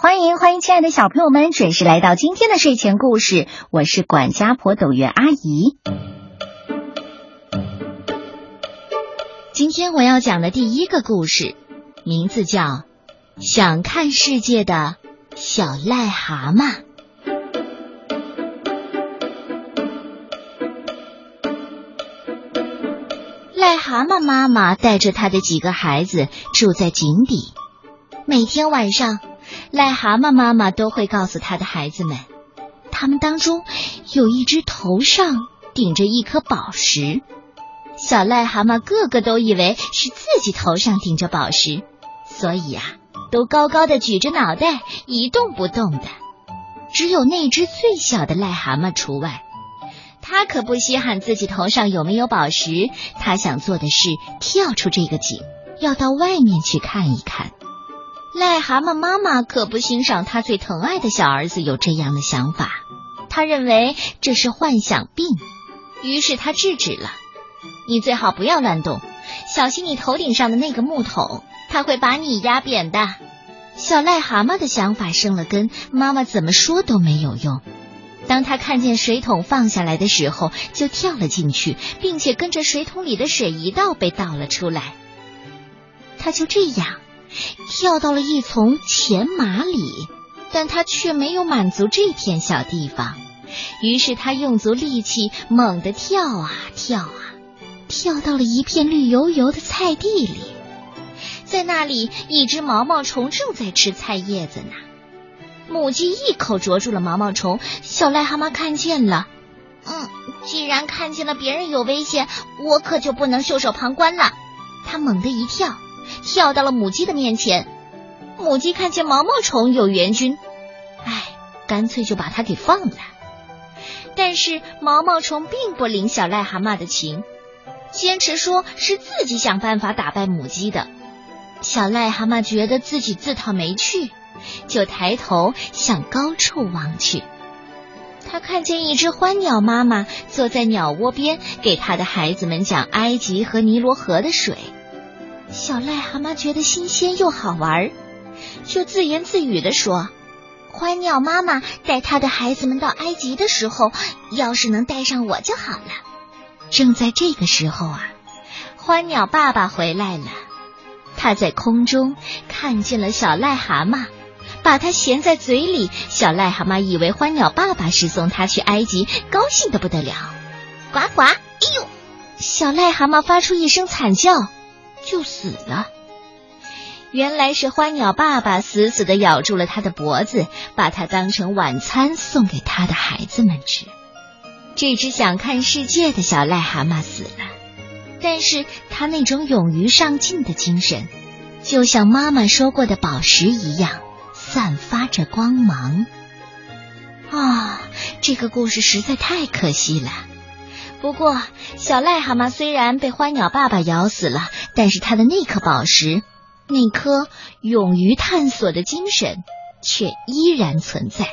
欢迎欢迎，亲爱的小朋友们，准时来到今天的睡前故事。我是管家婆董月阿姨。今天我要讲的第一个故事，名字叫《想看世界的小癞蛤蟆》。癞蛤蟆妈妈带着她的几个孩子住在井底，每天晚上。癞蛤蟆妈妈都会告诉他的孩子们，他们当中有一只头上顶着一颗宝石。小癞蛤蟆个个都以为是自己头上顶着宝石，所以啊，都高高的举着脑袋一动不动的。只有那只最小的癞蛤蟆除外，它可不稀罕自己头上有没有宝石，它想做的是跳出这个井，要到外面去看一看。癞蛤蟆妈妈可不欣赏他最疼爱的小儿子有这样的想法，他认为这是幻想病，于是他制止了：“你最好不要乱动，小心你头顶上的那个木桶，它会把你压扁的。”小癞蛤蟆的想法生了根，妈妈怎么说都没有用。当他看见水桶放下来的时候，就跳了进去，并且跟着水桶里的水一道被倒了出来。他就这样。跳到了一丛钱麻里，但他却没有满足这片小地方。于是他用足力气，猛地跳啊跳啊，跳到了一片绿油油的菜地里。在那里，一只毛毛虫正在吃菜叶子呢。母鸡一口啄住了毛毛虫，小癞蛤蟆看见了。嗯，既然看见了别人有危险，我可就不能袖手旁观了。他猛地一跳。跳到了母鸡的面前，母鸡看见毛毛虫有援军，哎，干脆就把它给放了。但是毛毛虫并不领小癞蛤蟆的情，坚持说是自己想办法打败母鸡的。小癞蛤蟆觉得自己自讨没趣，就抬头向高处望去。他看见一只欢鸟妈妈坐在鸟窝边，给他的孩子们讲埃及和尼罗河的水。小癞蛤蟆觉得新鲜又好玩，就自言自语的说：“欢鸟妈妈带她的孩子们到埃及的时候，要是能带上我就好了。”正在这个时候啊，欢鸟爸爸回来了，他在空中看见了小癞蛤蟆，把它衔在嘴里。小癞蛤蟆以为欢鸟爸爸是送他去埃及，高兴的不得了，呱呱！哎呦，小癞蛤蟆发出一声惨叫。就死了。原来是花鸟爸爸死死的咬住了他的脖子，把它当成晚餐送给他的孩子们吃。这只想看世界的小癞蛤蟆死了，但是他那种勇于上进的精神，就像妈妈说过的宝石一样，散发着光芒。啊，这个故事实在太可惜了。不过，小癞蛤蟆虽然被花鸟爸爸咬死了，但是他的那颗宝石，那颗勇于探索的精神，却依然存在。